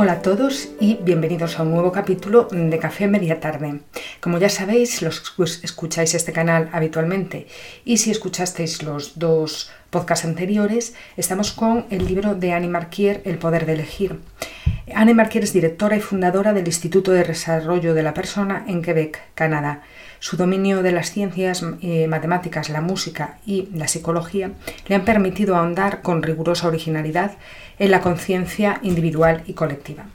Hola a todos y bienvenidos a un nuevo capítulo de Café Media Tarde. Como ya sabéis, los escucháis este canal habitualmente y si escuchasteis los dos podcasts anteriores, estamos con el libro de Annie Marquier, El poder de elegir. Annie Marquier es directora y fundadora del Instituto de Desarrollo de la Persona en Quebec, Canadá. Su dominio de las ciencias eh, matemáticas, la música y la psicología le han permitido ahondar con rigurosa originalidad en la conciencia individual y colectiva.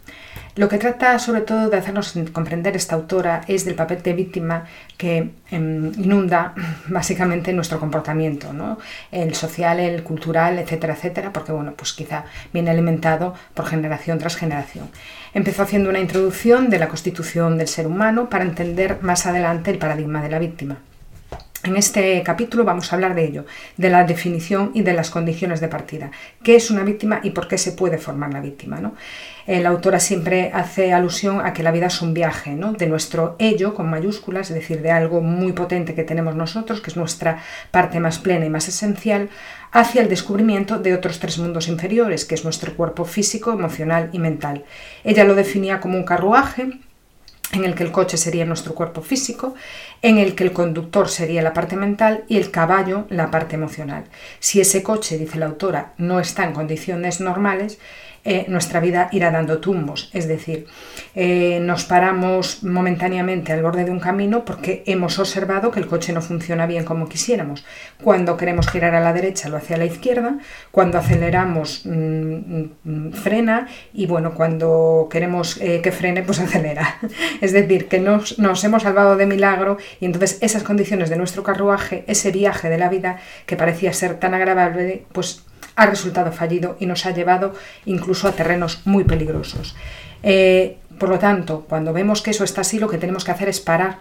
Lo que trata sobre todo de hacernos comprender esta autora es del papel de víctima que em, inunda básicamente nuestro comportamiento, ¿no? el social, el cultural, etcétera, etcétera, porque bueno, pues quizá viene alimentado por generación tras generación. Empezó haciendo una introducción de la constitución del ser humano para entender más adelante el paradigma de la víctima. En este capítulo vamos a hablar de ello, de la definición y de las condiciones de partida. ¿Qué es una víctima y por qué se puede formar la víctima? ¿no? La autora siempre hace alusión a que la vida es un viaje, ¿no? de nuestro ello con mayúsculas, es decir, de algo muy potente que tenemos nosotros, que es nuestra parte más plena y más esencial, hacia el descubrimiento de otros tres mundos inferiores, que es nuestro cuerpo físico, emocional y mental. Ella lo definía como un carruaje en el que el coche sería nuestro cuerpo físico, en el que el conductor sería la parte mental y el caballo la parte emocional. Si ese coche, dice la autora, no está en condiciones normales, eh, nuestra vida irá dando tumbos. Es decir, eh, nos paramos momentáneamente al borde de un camino porque hemos observado que el coche no funciona bien como quisiéramos. Cuando queremos girar a la derecha lo hace a la izquierda, cuando aceleramos mm, mm, frena y bueno, cuando queremos eh, que frene pues acelera. es decir, que nos, nos hemos salvado de milagro y entonces esas condiciones de nuestro carruaje, ese viaje de la vida que parecía ser tan agradable, pues ha resultado fallido y nos ha llevado incluso a terrenos muy peligrosos. Eh, por lo tanto, cuando vemos que eso está así, lo que tenemos que hacer es parar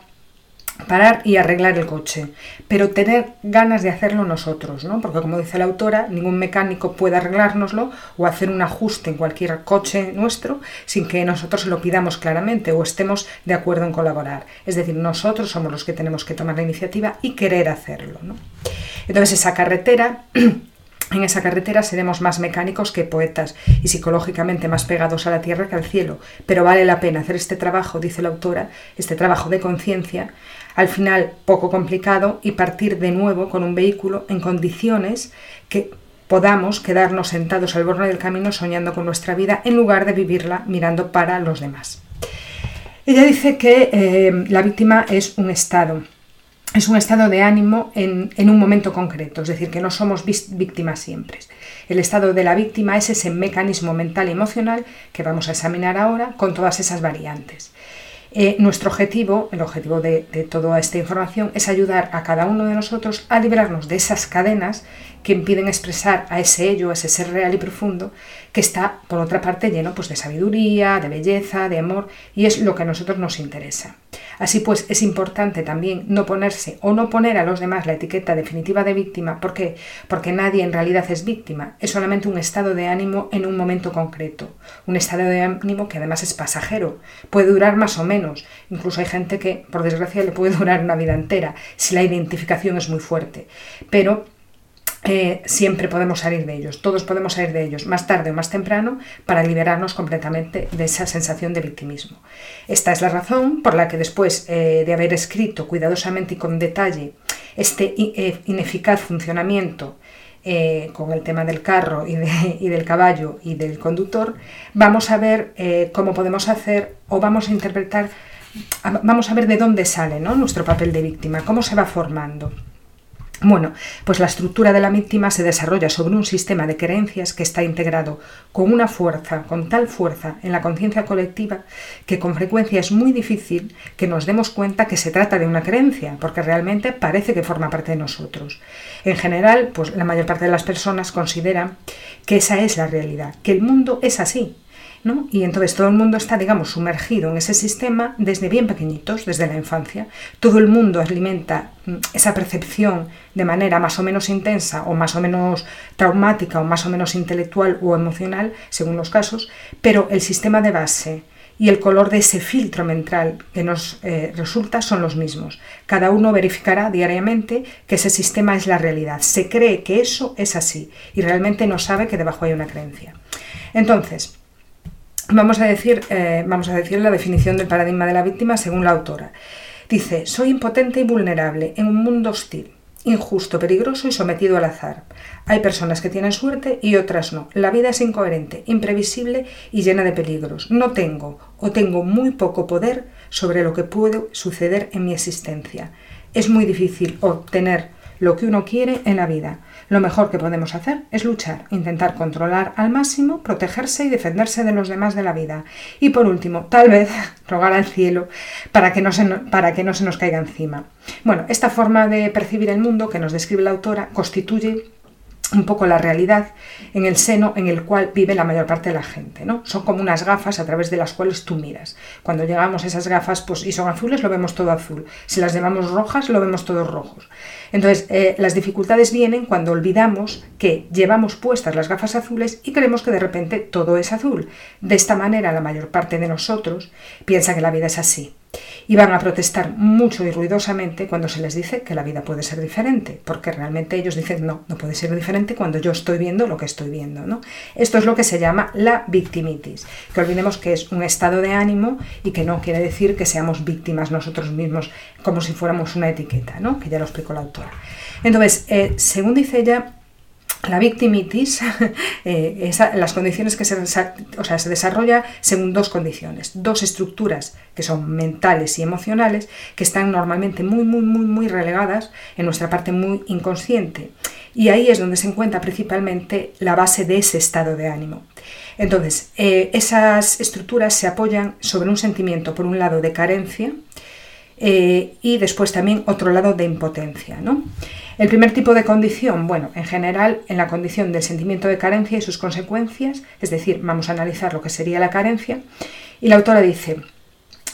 parar y arreglar el coche, pero tener ganas de hacerlo nosotros, ¿no? Porque como dice la autora, ningún mecánico puede arreglárnoslo o hacer un ajuste en cualquier coche nuestro sin que nosotros lo pidamos claramente o estemos de acuerdo en colaborar. Es decir, nosotros somos los que tenemos que tomar la iniciativa y querer hacerlo, ¿no? Entonces esa carretera En esa carretera seremos más mecánicos que poetas y psicológicamente más pegados a la tierra que al cielo, pero vale la pena hacer este trabajo, dice la autora, este trabajo de conciencia, al final poco complicado y partir de nuevo con un vehículo en condiciones que podamos quedarnos sentados al borde del camino soñando con nuestra vida en lugar de vivirla mirando para los demás. Ella dice que eh, la víctima es un estado, es un estado de ánimo en, un momento concreto, es decir, que no somos víctimas siempre. El estado de la víctima es ese mecanismo mental y emocional que vamos a examinar ahora con todas esas variantes. Eh, nuestro objetivo, el objetivo de, toda esta información, es ayudar a cada uno de nosotros a librarnos de esas cadenas que impiden expresar a ese ello, a ese ser real y profundo, que está, por otra parte, lleno pues, de sabiduría, de belleza, de amor, y es lo que a nosotros nos interesa. Así pues, es importante también no ponerse o no poner a los demás la etiqueta definitiva de víctima. ¿Por qué? Porque nadie en realidad es víctima, es solamente un estado de ánimo en un momento concreto. Un estado de ánimo que además es pasajero, puede durar más o menos. Incluso hay gente que, por desgracia, le puede durar una vida entera si la identificación es muy fuerte. Pero eh, siempre podemos salir de ellos, todos podemos salir de ellos, más tarde o más temprano, para liberarnos completamente de esa sensación de victimismo. Esta es la razón por la que después eh, de haber escrito cuidadosamente y con detalle este eh, ineficaz funcionamiento con el tema del carro y, del caballo y del conductor, vamos a ver cómo podemos hacer o vamos a interpretar, vamos a ver de dónde sale nuestro papel de víctima, cómo se va formando. Bueno, pues la estructura de la víctima se desarrolla sobre un sistema de creencias que está integrado con una fuerza, con tal fuerza en la conciencia colectiva que con frecuencia es muy difícil que nos demos cuenta que se trata de una creencia, porque realmente parece que forma parte de nosotros. En general, pues la mayor parte de las personas consideran que esa es la realidad, que el mundo es así, Y entonces todo el mundo está, digamos, sumergido en ese sistema desde bien pequeñitos, desde la infancia. Todo el mundo alimenta mm, esa percepción de manera más o menos intensa o más o menos traumática o más o menos intelectual o emocional, según los casos, pero el sistema de base y el color de ese filtro mental que nos eh, resulta son los mismos. Cada uno verificará diariamente que ese sistema es la realidad. Se cree que eso es así y realmente no sabe que debajo hay una creencia. Entonces, vamos a decir, eh, vamos a decir la definición del paradigma de la víctima según la autora. Dice, soy impotente y vulnerable en un mundo hostil injusto, peligroso y sometido al azar. Hay personas que tienen suerte y otras no. La vida es incoherente, imprevisible y llena de peligros. No tengo o tengo muy poco poder sobre lo que puede suceder en mi existencia. Es muy difícil obtener lo que uno quiere en la vida. Lo mejor que podemos hacer es luchar, intentar controlar al máximo, protegerse y defenderse de los demás de la vida. Y por último, tal vez rogar al cielo para que no se, para que no se nos caiga encima. Bueno, esta forma de percibir el mundo que nos describe la autora constituye un poco la realidad en el seno en el cual vive la mayor parte de la gente. ¿no? Son como unas gafas a través de las cuales tú miras. Cuando llegamos a esas gafas pues, y son azules, lo vemos todo azul. Si las llevamos rojas, lo vemos todos rojos. Entonces, eh, las dificultades vienen cuando olvidamos que llevamos puestas las gafas azules y creemos que de repente todo es azul. De esta manera, la mayor parte de nosotros piensa que la vida es así y van a protestar mucho y ruidosamente cuando se les dice que la vida puede ser diferente, porque realmente ellos dicen no, no puede ser diferente cuando yo estoy viendo lo que estoy viendo. ¿no? Esto es lo que se llama la victimitis, que olvidemos que es un estado de ánimo y que no quiere decir que seamos víctimas nosotros mismos como si fuéramos una etiqueta, ¿no? que ya lo explicó la autora. Entonces, eh, según dice ella, la victimitis, eh, las condiciones que se, o sea, se desarrolla según dos condiciones, dos estructuras que son mentales y emocionales, que están normalmente muy, muy, muy, muy relegadas en nuestra parte muy inconsciente. Y ahí es donde se encuentra principalmente la base de ese estado de ánimo. Entonces, eh, esas estructuras se apoyan sobre un sentimiento, por un lado, de carencia eh, y después también otro lado de impotencia. ¿no? El primer tipo de condición, bueno, en general, en la condición del sentimiento de carencia y sus consecuencias, es decir, vamos a analizar lo que sería la carencia, y la autora dice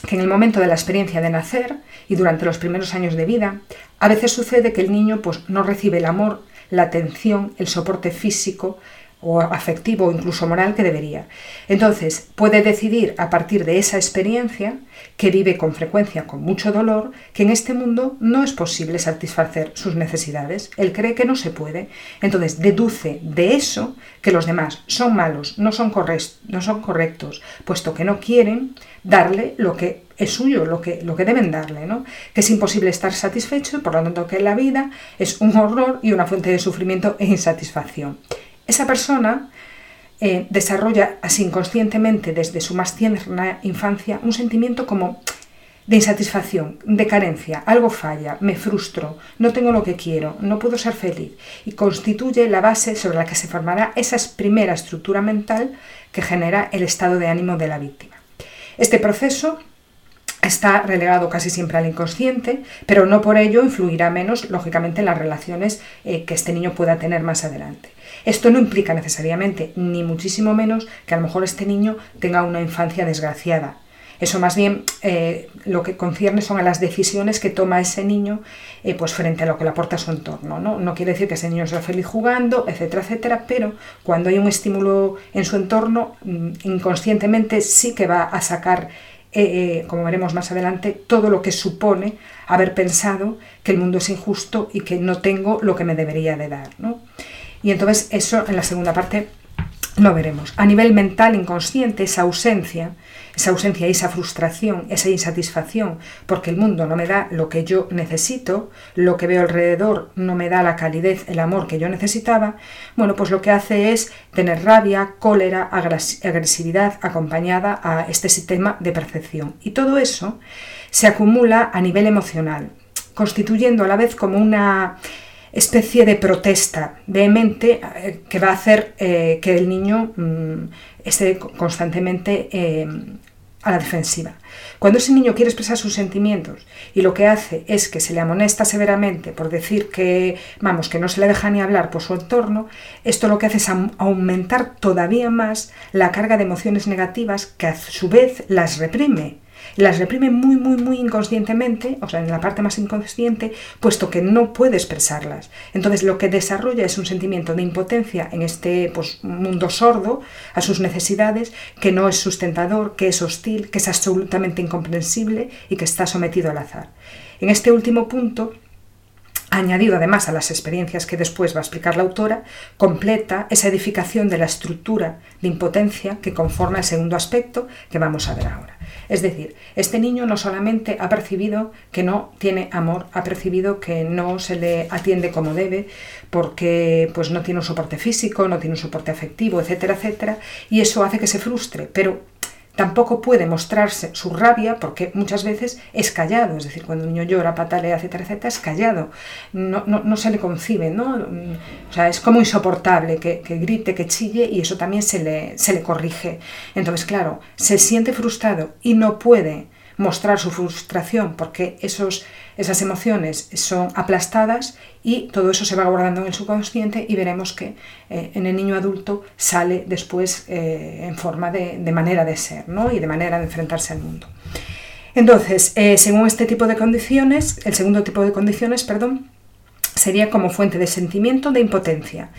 que en el momento de la experiencia de nacer y durante los primeros años de vida, a veces sucede que el niño pues, no recibe el amor, la atención, el soporte físico, o afectivo o incluso moral que debería. Entonces, puede decidir a partir de esa experiencia, que vive con frecuencia con mucho dolor, que en este mundo no es posible satisfacer sus necesidades. Él cree que no se puede. Entonces, deduce de eso que los demás son malos, no son, no son correctos, puesto que no quieren darle lo que es suyo, lo que, lo que deben darle, ¿no? que es imposible estar satisfecho y por lo tanto que la vida es un horror y una fuente de sufrimiento e insatisfacción. Esa persona eh, desarrolla así inconscientemente desde su más tierna infancia un sentimiento como de insatisfacción, de carencia, algo falla, me frustro, no tengo lo que quiero, no puedo ser feliz y constituye la base sobre la que se formará esa primera estructura mental que genera el estado de ánimo de la víctima. Este proceso está relegado casi siempre al inconsciente, pero no por ello influirá menos, lógicamente, en las relaciones eh, que este niño pueda tener más adelante. Esto no implica necesariamente, ni muchísimo menos, que a lo mejor este niño tenga una infancia desgraciada. Eso más bien eh, lo que concierne son a las decisiones que toma ese niño eh, pues frente a lo que le aporta su entorno. ¿no? no quiere decir que ese niño sea feliz jugando, etcétera, etcétera, pero cuando hay un estímulo en su entorno, mm, inconscientemente sí que va a sacar eh, como veremos más adelante, todo lo que supone haber pensado que el mundo es injusto y que no tengo lo que me debería de dar. ¿no? Y entonces eso en la segunda parte lo veremos. A nivel mental inconsciente, esa ausencia, esa ausencia y esa frustración, esa insatisfacción, porque el mundo no me da lo que yo necesito, lo que veo alrededor no me da la calidez, el amor que yo necesitaba, bueno, pues lo que hace es tener rabia, cólera, agresividad acompañada a este sistema de percepción. Y todo eso se acumula a nivel emocional, constituyendo a la vez como una especie de protesta vehemente eh, que va a hacer eh, que el niño mm, esté constantemente eh, a la defensiva. Cuando ese niño quiere expresar sus sentimientos y lo que hace es que se le amonesta severamente por decir que, vamos, que no se le deja ni hablar por su entorno, esto lo que hace es aumentar todavía más la carga de emociones negativas que a su vez las reprime las reprime muy, muy, muy inconscientemente, o sea, en la parte más inconsciente, puesto que no puede expresarlas. Entonces, lo que desarrolla es un sentimiento de impotencia en este pues, mundo sordo a sus necesidades, que no es sustentador, que es hostil, que es absolutamente incomprensible y que está sometido al azar. En este último punto, añadido además a las experiencias que después va a explicar la autora, completa esa edificación de la estructura de impotencia que conforma el segundo aspecto que vamos a ver ahora. Es decir, este niño no solamente ha percibido que no tiene amor, ha percibido que no se le atiende como debe, porque pues no tiene un soporte físico, no tiene un soporte afectivo, etcétera, etcétera, y eso hace que se frustre, pero Tampoco puede mostrarse su rabia porque muchas veces es callado, es decir, cuando un niño llora, patalea, etcétera, etcétera, es callado, no, no, se le concibe, ¿no? O sea, es como insoportable que, que, grite, que chille y eso también se le, se le corrige. Entonces, claro, se siente frustrado y no puede mostrar su frustración porque esos, esas emociones son aplastadas y todo eso se va guardando en el subconsciente y veremos que eh, en el niño adulto sale después eh, en forma de, manera de ser ¿no? y de manera de enfrentarse al mundo. Entonces, eh, según este tipo de condiciones, el segundo tipo de condiciones, perdón, sería como fuente de sentimiento de impotencia.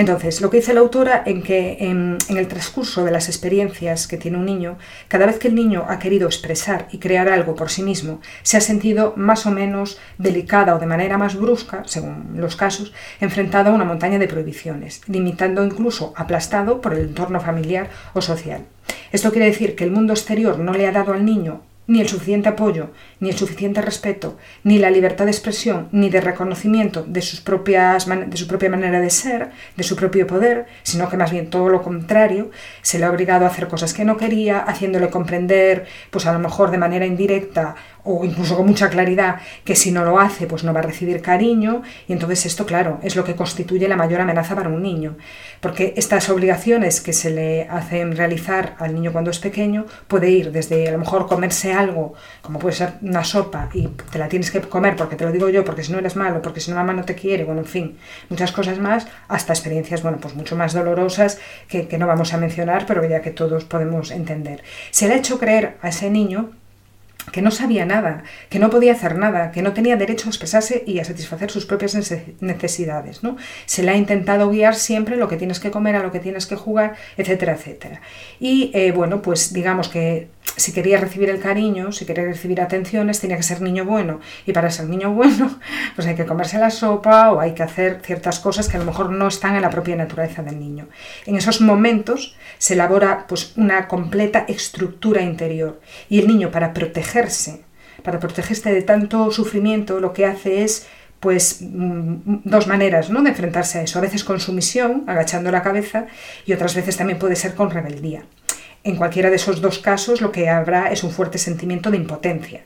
Entonces, lo que dice la autora en que en, el transcurso de las experiencias que tiene un niño, cada vez que el niño ha querido expresar y crear algo por sí mismo, se ha sentido más o menos delicada o de manera más brusca, según los casos, enfrentado a una montaña de prohibiciones, limitando incluso aplastado por el entorno familiar o social. Esto quiere decir que el mundo exterior no le ha dado al niño ni el suficiente apoyo, ni el suficiente respeto, ni la libertad de expresión, ni de reconocimiento de, sus propias, de su propia manera de ser, de su propio poder, sino que más bien todo lo contrario, se le ha obligado a hacer cosas que no quería, haciéndole comprender, pues a lo mejor de manera indirecta o incluso con mucha claridad que si no lo hace pues no va a recibir cariño y entonces esto claro es lo que constituye la mayor amenaza para un niño. Porque estas obligaciones que se le hacen realizar al niño cuando es pequeño puede ir desde a lo mejor comerse algo como puede ser una sopa y te la tienes que comer porque te lo digo yo porque si no eres malo porque si no mamá no te quiere bueno en fin muchas cosas más hasta experiencias bueno pues mucho más dolorosas que, que no vamos a mencionar pero ya que todos podemos entender. Se le ha hecho creer a ese niño que no sabía nada, que no podía hacer nada, que no tenía derecho a expresarse y a satisfacer sus propias necesidades. ¿no? Se le ha intentado guiar siempre lo que tienes que comer, a lo que tienes que jugar, etcétera, etcétera. Y eh, bueno, pues digamos que si quería recibir el cariño, si quería recibir atenciones, tenía que ser niño bueno. Y para ser niño bueno, pues hay que comerse la sopa o hay que hacer ciertas cosas que a lo mejor no están en la propia naturaleza del niño. En esos momentos se elabora pues una completa estructura interior y el niño para protegerse, para protegerse de tanto sufrimiento, lo que hace es pues mm, dos maneras ¿no? de enfrentarse a eso. A veces con sumisión, agachando la cabeza, y otras veces también puede ser con rebeldía. En cualquiera de esos dos casos lo que habrá es un fuerte sentimiento de impotencia,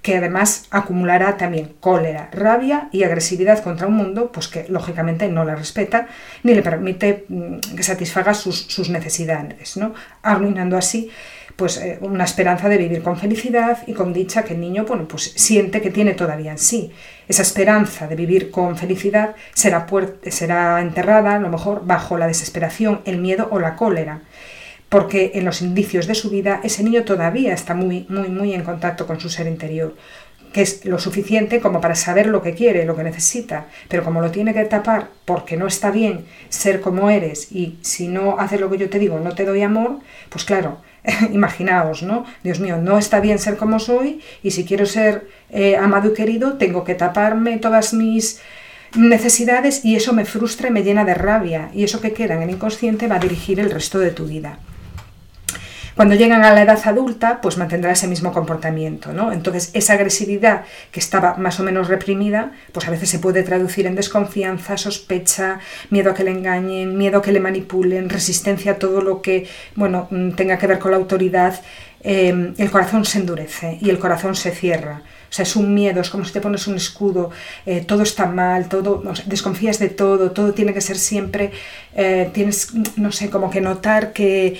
que además acumulará también cólera, rabia y agresividad contra un mundo pues que lógicamente no le respeta ni le permite mm, que satisfaga sus, necesidades, ¿no? arruinando así pues eh, una esperanza de vivir con felicidad y con dicha que el niño bueno, pues siente que tiene todavía en sí. Esa esperanza de vivir con felicidad será, será enterrada a lo mejor bajo la desesperación, el miedo o la cólera porque en los indicios de su vida ese niño todavía está muy, muy, muy en contacto con su ser interior, que es lo suficiente como para saber lo que quiere, lo que necesita, pero como lo tiene que tapar porque no está bien ser como eres y si no haces lo que yo te digo no te doy amor, pues claro, imaginaos, ¿no? Dios mío, no está bien ser como soy y si quiero ser eh, amado y querido tengo que taparme todas mis necesidades y eso me frustra y me llena de rabia y eso que queda en el inconsciente va a dirigir el resto de tu vida. Cuando llegan a la edad adulta, pues mantendrá ese mismo comportamiento, ¿no? Entonces, esa agresividad que estaba más o menos reprimida, pues a veces se puede traducir en desconfianza, sospecha, miedo a que le engañen, miedo a que le manipulen, resistencia a todo lo que, bueno, mm, tenga que ver con la autoridad. Eh, el corazón se endurece y el corazón se cierra. O sea, es un miedo, es como si te pones un escudo, eh, todo está mal, todo, desconfías de todo, todo tiene que ser siempre, eh, tienes, no sé, como que notar que,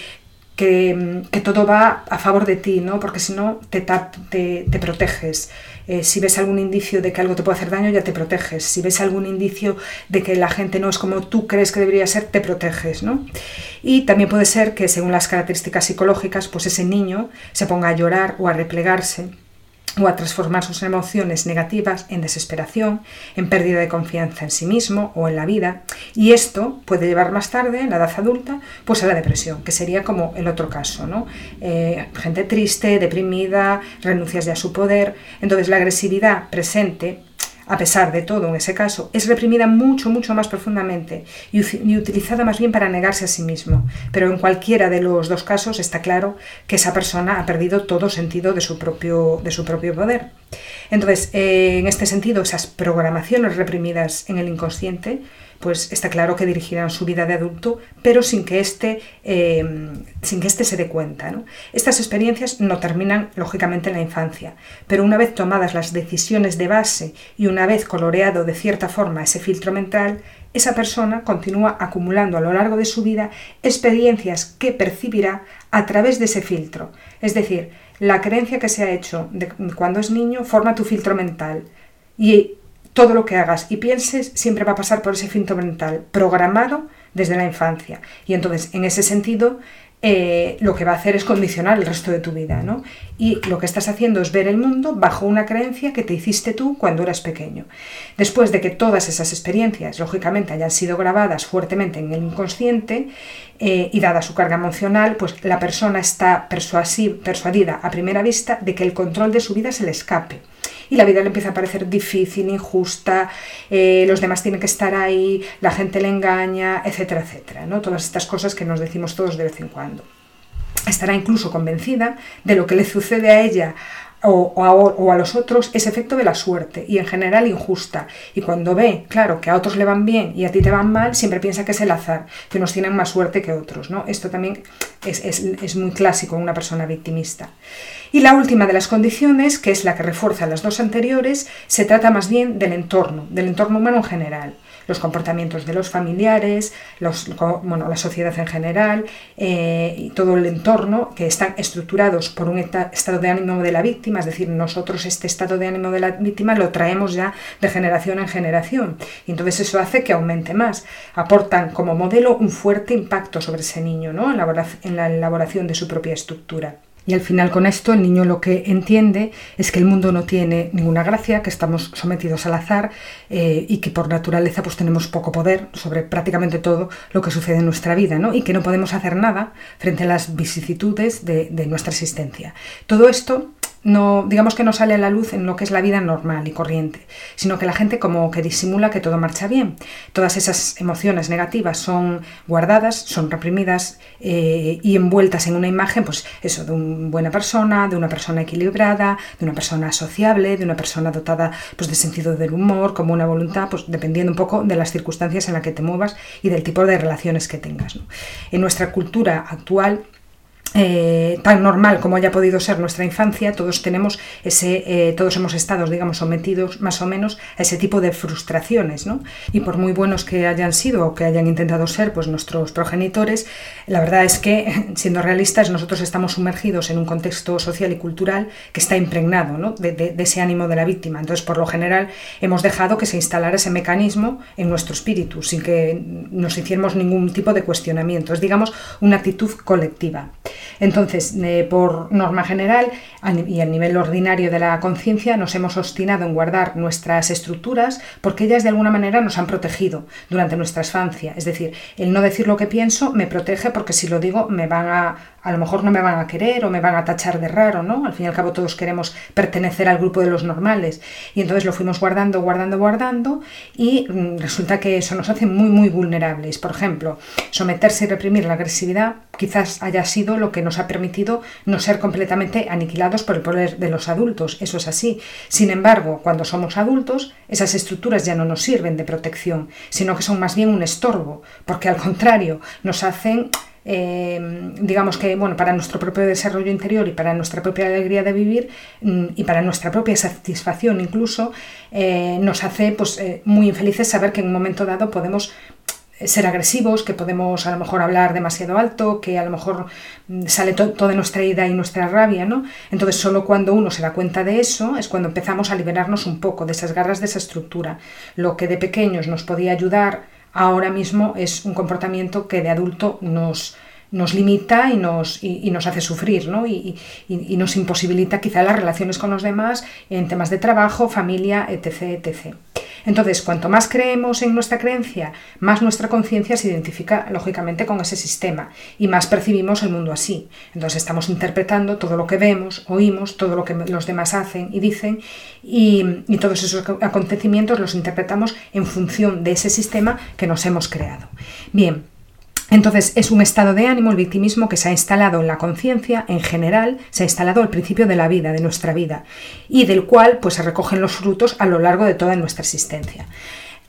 que, todo va a favor de ti, ¿no? porque si no te, te, proteges. Eh, si ves algún indicio de que algo te puede hacer daño, ya te proteges. Si ves algún indicio de que la gente no es como tú crees que debería ser, te proteges. ¿no? Y también puede ser que según las características psicológicas, pues ese niño se ponga a llorar o a replegarse o a transformar sus emociones negativas en desesperación, en pérdida de confianza en sí mismo o en la vida. Y esto puede llevar más tarde, en la edad adulta, pues a la depresión, que sería como el otro caso, ¿no? Eh, gente triste, deprimida, renuncias ya a su poder. Entonces la agresividad presente a pesar de todo en ese caso, es reprimida mucho, mucho más profundamente y, utilizada más bien para negarse a sí mismo. Pero en cualquiera de los dos casos está claro que esa persona ha perdido todo sentido de su propio, de su propio poder. Entonces, eh, en este sentido, esas programaciones reprimidas en el inconsciente pues está claro que dirigirán su vida de adulto, pero sin que éste, eh, sin que éste se dé cuenta. Estas experiencias no terminan, lógicamente, en la infancia, pero una vez tomadas las decisiones de base y una vez coloreado de cierta forma ese filtro mental, esa persona continúa acumulando a lo largo de su vida experiencias que percibirá a través de ese filtro. Es decir, la creencia que se ha hecho cuando es niño forma tu filtro mental y todo lo que hagas y pienses siempre va a pasar por ese filtro mental programado desde la infancia. Y entonces, en ese sentido, eh, lo que va a hacer es condicionar el resto de tu vida, ¿no? Y lo que estás haciendo es ver el mundo bajo una creencia que te hiciste tú cuando eras pequeño. Después de que todas esas experiencias, lógicamente, hayan sido grabadas fuertemente en el inconsciente eh, y dada su carga emocional, pues la persona está persuadida a primera vista de que el control de su vida se le escape y la vida le empieza a parecer difícil, injusta, eh, los demás tienen que estar ahí, la gente le engaña, etcétera, etcétera. ¿no? Todas estas cosas que nos decimos todos de vez en cuando. Estará incluso convencida de lo que le sucede a ella o, a, los otros es efecto de la suerte y en general injusta. Y cuando ve, claro, que a otros le van bien y a ti te van mal, siempre piensa que es el azar, que unos tienen más suerte que otros. ¿no? Esto también es, es muy clásico en una persona victimista. Y la última de las condiciones, que es la que refuerza las dos anteriores, se trata más bien del entorno, del entorno humano en general los comportamientos de los familiares, bueno, la sociedad en general eh, y todo el entorno que están estructurados por un estado de ánimo de la víctima, es decir, nosotros este estado de ánimo de la víctima lo traemos ya de generación en generación y entonces eso hace que aumente más. Aportan como modelo un fuerte impacto sobre ese niño ¿no? en la elaboración de su propia estructura. Y al final con esto el niño lo que entiende es que el mundo no tiene ninguna gracia, que estamos sometidos al azar eh, y que por naturaleza pues tenemos poco poder sobre prácticamente todo lo que sucede en nuestra vida ¿no? y que no podemos hacer nada frente a las vicisitudes de, de nuestra existencia. Todo esto no, digamos que no sale a la luz en lo que es la vida normal y corriente, sino que la gente como que disimula que todo marcha bien. Todas esas emociones negativas son guardadas, son reprimidas eh, y envueltas en una imagen, pues eso, de una buena persona, de una persona equilibrada, de una persona sociable, de una persona dotada pues, de sentido del humor, como una voluntad, pues dependiendo un poco de las circunstancias en las que te muevas y del tipo de relaciones que tengas. En nuestra cultura actual, eh, tan normal como haya podido ser nuestra infancia, todos tenemos ese, eh, todos hemos estado, digamos, sometidos más o menos a ese tipo de frustraciones, ¿no? Y por muy buenos que hayan sido o que hayan intentado ser, pues nuestros progenitores, la verdad es que, siendo realistas, nosotros estamos sumergidos en un contexto social y cultural que está impregnado, ¿no? de, de ese ánimo de la víctima. Entonces, por lo general, hemos dejado que se instalara ese mecanismo en nuestro espíritu, sin que nos hiciéramos ningún tipo de cuestionamiento. Es, digamos, una actitud colectiva. Entonces, eh, por norma general y a nivel ordinario de la conciencia, nos hemos obstinado en guardar nuestras estructuras porque ellas de alguna manera nos han protegido durante nuestra infancia. Es decir, el no decir lo que pienso me protege porque si lo digo me van a, a lo mejor no me van a querer o me van a tachar de raro, ¿no? Al fin y al cabo todos queremos pertenecer al grupo de los normales. Y entonces lo fuimos guardando, guardando, guardando y mm, resulta que eso nos hace muy, muy vulnerables. Por ejemplo, someterse y reprimir la agresividad quizás haya sido lo que nos ha permitido no ser completamente aniquilados por el poder de los adultos. Eso es así. Sin embargo, cuando somos adultos, esas estructuras ya no nos sirven de protección, sino que son más bien un estorbo, porque al contrario, nos hacen eh, digamos que bueno, para nuestro propio desarrollo interior y para nuestra propia alegría de vivir mm, y para nuestra propia satisfacción incluso, eh, nos hace pues, eh, muy infelices saber que en un momento dado podemos ser agresivos, que podemos a lo mejor hablar demasiado alto, que a lo mejor mm, sale toda nuestra ira y nuestra rabia, ¿no? Entonces solo cuando uno se da cuenta de eso es cuando empezamos a liberarnos un poco de esas garras de esa estructura. Lo que de pequeños nos podía ayudar ahora mismo es un comportamiento que de adulto nos, nos limita y nos, y, nos hace sufrir, ¿no? Y, y, nos imposibilita quizá las relaciones con los demás en temas de trabajo, familia, etc. Entonces, cuanto más creemos en nuestra creencia, más nuestra conciencia se identifica lógicamente con ese sistema y más percibimos el mundo así. Entonces estamos interpretando todo lo que vemos, oímos, todo lo que los demás hacen y dicen y, y todos esos acontecimientos los interpretamos en función de ese sistema que nos hemos creado. Bien, entonces es un estado de ánimo, el victimismo, que se ha instalado en la conciencia en general, se ha instalado al principio de la vida, de nuestra vida, y del cual pues, se recogen los frutos a lo largo de toda nuestra existencia.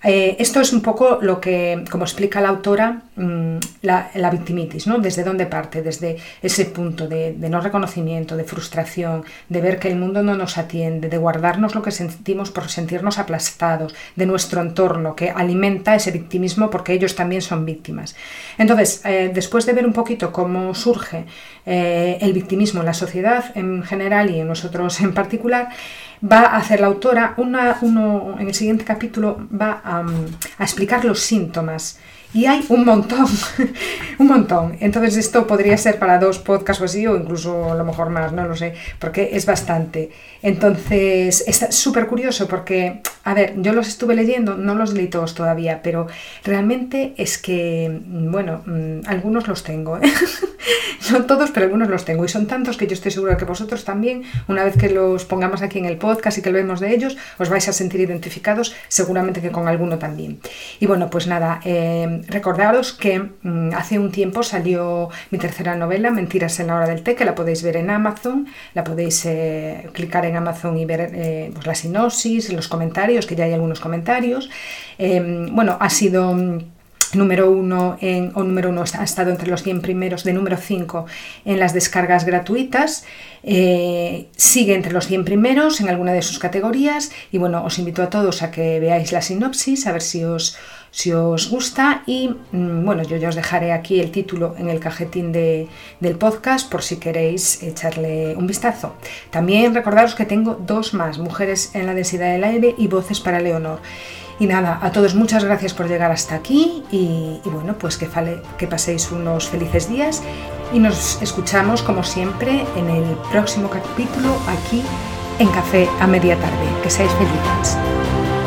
Eh, esto es un poco lo que, como explica la autora, mm, la, victimitis, ¿no? Desde dónde parte, desde ese punto de, no reconocimiento, de frustración, de ver que el mundo no nos atiende, de guardarnos lo que sentimos por sentirnos aplastados, de nuestro entorno que alimenta ese victimismo porque ellos también son víctimas. Entonces, eh, después de ver un poquito cómo surge eh, el victimismo en la sociedad en general y en nosotros en particular, va a hacer la autora, una, uno, en el siguiente capítulo va a, a explicar los síntomas y hay un montón, un montón. Entonces esto podría ser para dos podcasts o así, o incluso a lo mejor más, no lo sé, porque es bastante. Entonces es súper curioso porque, a ver, yo los estuve leyendo, no los leí todos todavía, pero realmente es que, bueno, mm, algunos los tengo. ¿eh? son todos, pero algunos los tengo. Y son tantos que yo estoy segura que vosotros también, una vez que los pongamos aquí en el podcast y que lo vemos de ellos, os vais a sentir identificados, seguramente que con alguno también. Y bueno, pues nada. Eh, recordaros que mm, hace un tiempo salió mi tercera novela, Mentiras en la hora del té, que la podéis ver en Amazon, la podéis eh, clicar en Amazon y ver eh, pues la sinopsis, los comentarios, que ya hay algunos comentarios. Em, bueno, ha sido mm, número uno en, o número uno ha estado entre los 100 primeros de número 5 en las descargas gratuitas. Eh, sigue entre los 100 primeros en alguna de sus categorías. Y bueno os invito a todos a que veáis la sinopsis a ver si os si os gusta y mm, bueno, yo ya os dejaré aquí el título en el cajetín de, del podcast por si queréis echarle un vistazo. También recordaros que tengo dos más, Mujeres en la densidad del aire y Voces para Leonor. Y nada, a todos muchas gracias por llegar hasta aquí y, bueno, pues que, que paséis unos felices días y nos escuchamos como siempre en el próximo capítulo aquí en Café a Media Tarde. Que seáis felices.